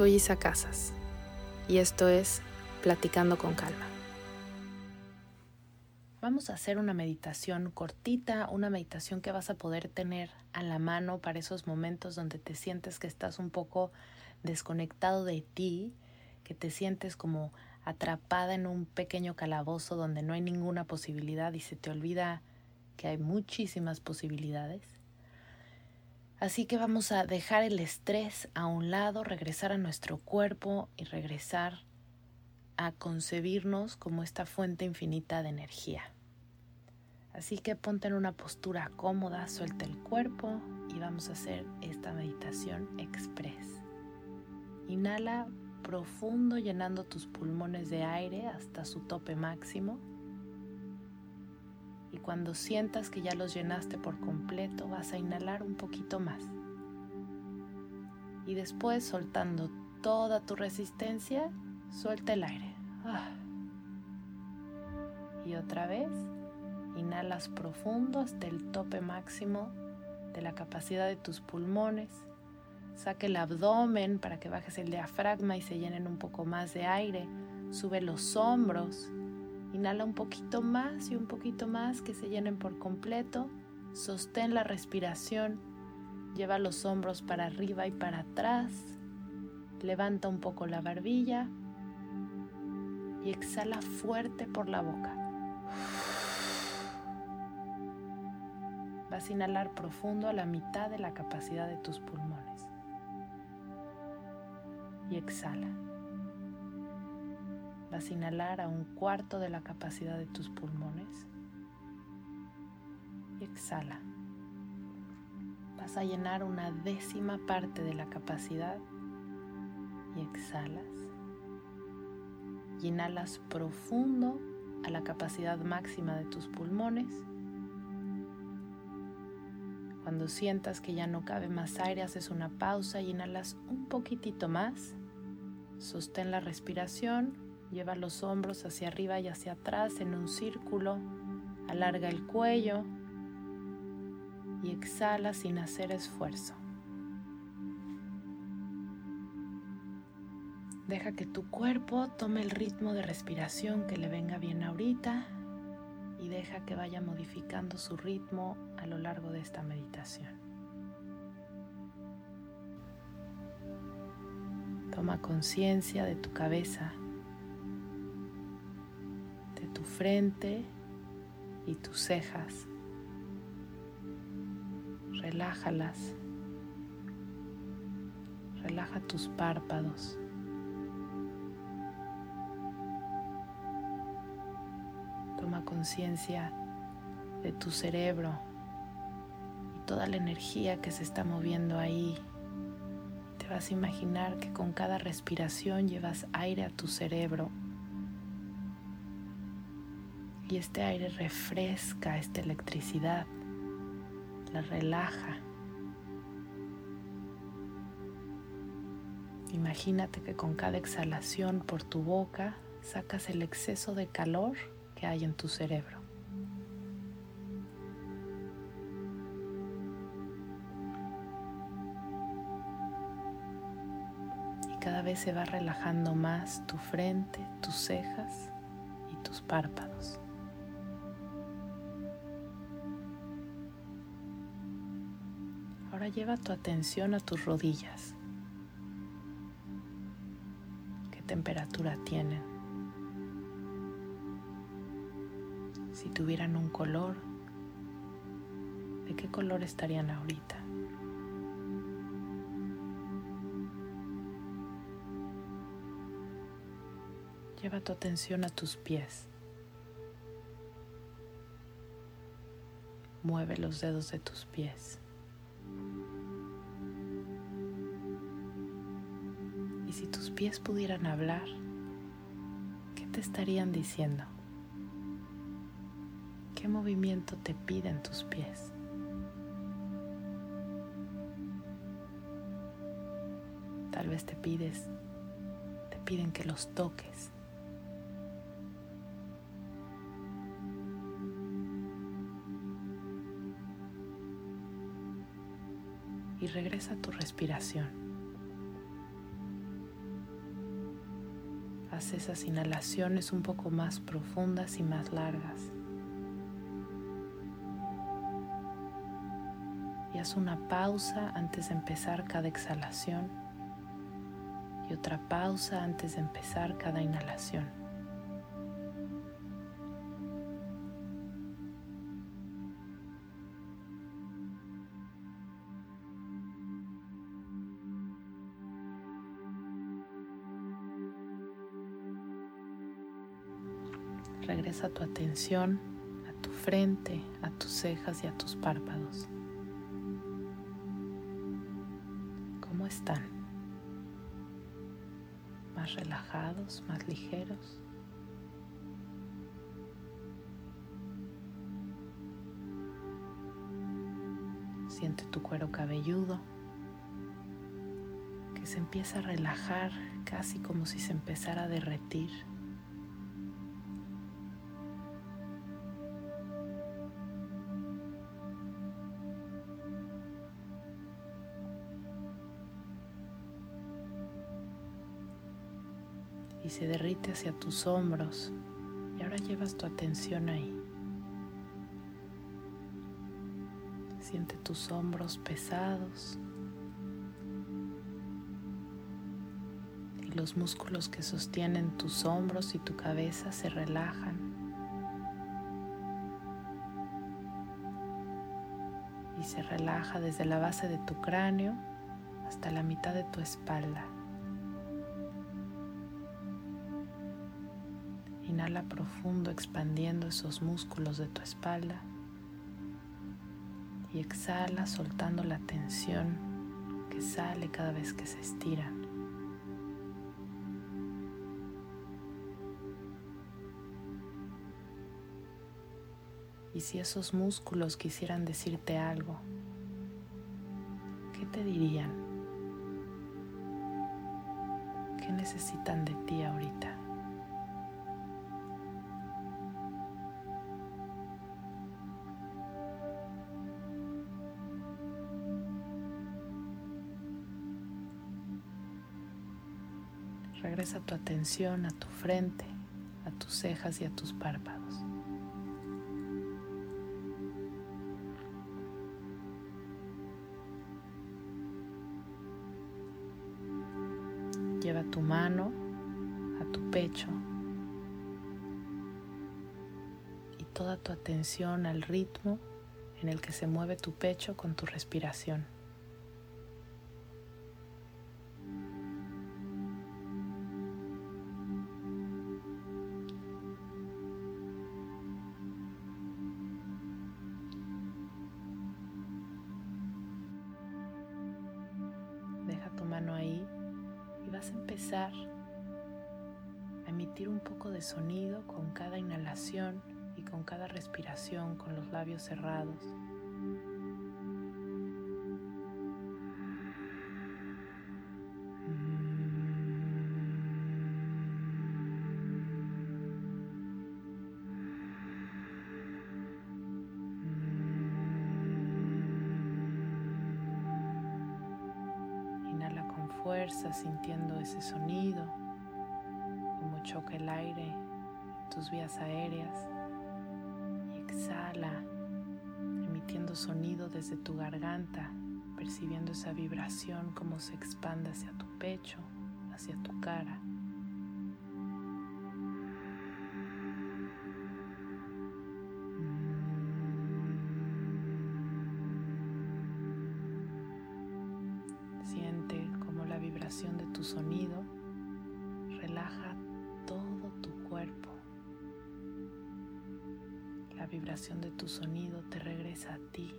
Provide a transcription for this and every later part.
Soy Isa Casas y esto es Platicando con Calma. Vamos a hacer una meditación cortita, una meditación que vas a poder tener a la mano para esos momentos donde te sientes que estás un poco desconectado de ti, que te sientes como atrapada en un pequeño calabozo donde no hay ninguna posibilidad y se te olvida que hay muchísimas posibilidades. Así que vamos a dejar el estrés a un lado, regresar a nuestro cuerpo y regresar a concebirnos como esta fuente infinita de energía. Así que ponte en una postura cómoda, suelta el cuerpo y vamos a hacer esta meditación express. Inhala profundo llenando tus pulmones de aire hasta su tope máximo. Y cuando sientas que ya los llenaste por completo, vas a inhalar un poquito más. Y después, soltando toda tu resistencia, suelta el aire. Ah. Y otra vez, inhalas profundo hasta el tope máximo de la capacidad de tus pulmones. Saque el abdomen para que bajes el diafragma y se llenen un poco más de aire. Sube los hombros Inhala un poquito más y un poquito más que se llenen por completo. Sostén la respiración. Lleva los hombros para arriba y para atrás. Levanta un poco la barbilla y exhala fuerte por la boca. Vas a inhalar profundo a la mitad de la capacidad de tus pulmones. Y exhala. Vas a inhalar a un cuarto de la capacidad de tus pulmones. Y exhala. Vas a llenar una décima parte de la capacidad y exhalas. Y inhalas profundo a la capacidad máxima de tus pulmones. Cuando sientas que ya no cabe más aire, haces una pausa y inhalas un poquitito más. Sostén la respiración Lleva los hombros hacia arriba y hacia atrás en un círculo. Alarga el cuello y exhala sin hacer esfuerzo. Deja que tu cuerpo tome el ritmo de respiración que le venga bien ahorita y deja que vaya modificando su ritmo a lo largo de esta meditación. Toma conciencia de tu cabeza frente y tus cejas. Relájalas. Relaja tus párpados. Toma conciencia de tu cerebro y toda la energía que se está moviendo ahí. Te vas a imaginar que con cada respiración llevas aire a tu cerebro y este aire refresca esta electricidad, la relaja. Imagínate que con cada exhalación por tu boca sacas el exceso de calor que hay en tu cerebro. Y cada vez se va relajando más tu frente, tus cejas y tus párpados. Lleva tu atención a tus rodillas. ¿Qué temperatura tienen? Si tuvieran un color, ¿de qué color estarían ahorita? Lleva tu atención a tus pies. Mueve los dedos de tus pies. Y si tus pies pudieran hablar, ¿qué te estarían diciendo? ¿Qué movimiento te piden tus pies? Tal vez te pides, te piden que los toques. Y regresa tu respiración. Haz esas inhalaciones un poco más profundas y más largas. Y haz una pausa antes de empezar cada exhalación y otra pausa antes de empezar cada inhalación. Regresa tu atención a tu frente, a tus cejas y a tus párpados. ¿Cómo están? ¿Más relajados, más ligeros? Siente tu cuero cabelludo que se empieza a relajar casi como si se empezara a derretir. Se derrite hacia tus hombros y ahora llevas tu atención ahí. Siente tus hombros pesados y los músculos que sostienen tus hombros y tu cabeza se relajan. Y se relaja desde la base de tu cráneo hasta la mitad de tu espalda. Profundo expandiendo esos músculos de tu espalda y exhala soltando la tensión que sale cada vez que se estiran. Y si esos músculos quisieran decirte algo, ¿qué te dirían? ¿Qué necesitan de ti ahorita? Regresa tu atención a tu frente, a tus cejas y a tus párpados. Lleva tu mano a tu pecho y toda tu atención al ritmo en el que se mueve tu pecho con tu respiración. Y vas a empezar a emitir un poco de sonido con cada inhalación y con cada respiración con los labios cerrados. Fuerza sintiendo ese sonido, como choca el aire en tus vías aéreas. Y exhala, emitiendo sonido desde tu garganta, percibiendo esa vibración como se expande hacia tu pecho, hacia tu cara. Sonido relaja todo tu cuerpo. La vibración de tu sonido te regresa a ti.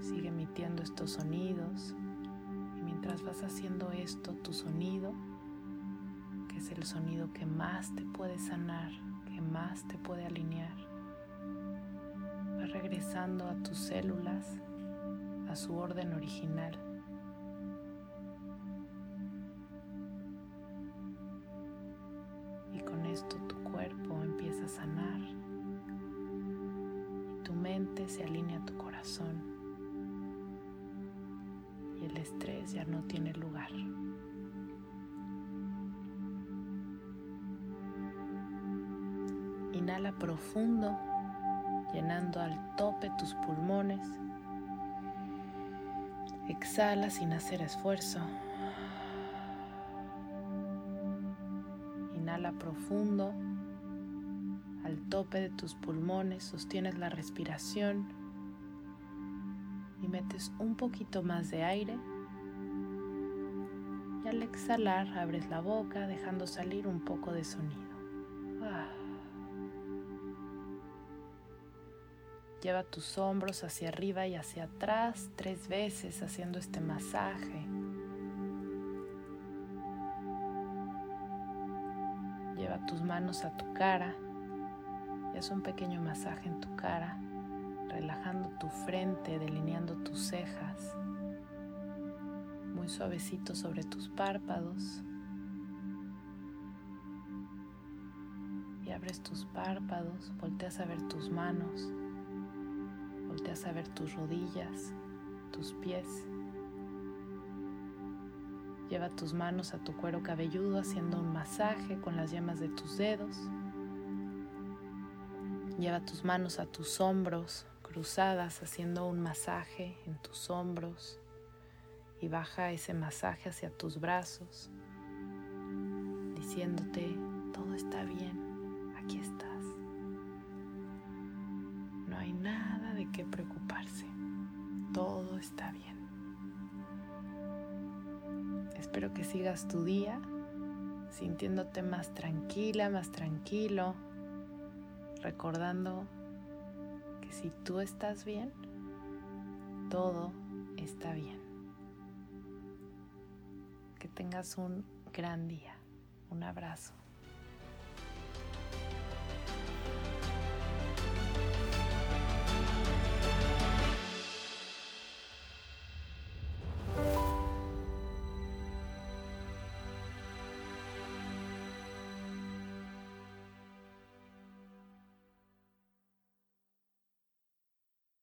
Sigue emitiendo estos sonidos y mientras vas haciendo esto, tu sonido, que es el sonido que más te puede sanar, que más te puede alinear, va regresando a tus células, a su orden original. Tu mente se alinea a tu corazón y el estrés ya no tiene lugar. Inhala profundo, llenando al tope tus pulmones. Exhala sin hacer esfuerzo. Inhala profundo, al tope de tus pulmones, sostienes la respiración y metes un poquito más de aire. Y al exhalar abres la boca dejando salir un poco de sonido. Ah. Lleva tus hombros hacia arriba y hacia atrás tres veces haciendo este masaje. Lleva tus manos a tu cara haz un pequeño masaje en tu cara relajando tu frente, delineando tus cejas, muy suavecito sobre tus párpados. Y abres tus párpados, volteas a ver tus manos, volteas a ver tus rodillas, tus pies. Lleva tus manos a tu cuero cabelludo haciendo un masaje con las yemas de tus dedos. Lleva tus manos a tus hombros, cruzadas haciendo un masaje en tus hombros y baja ese masaje hacia tus brazos, diciéndote, todo está bien, aquí estás. No hay nada de qué preocuparse, todo está bien. Espero que sigas tu día sintiéndote más tranquila, más tranquilo, recordando si tú estás bien, todo está bien. Que tengas un gran día. Un abrazo.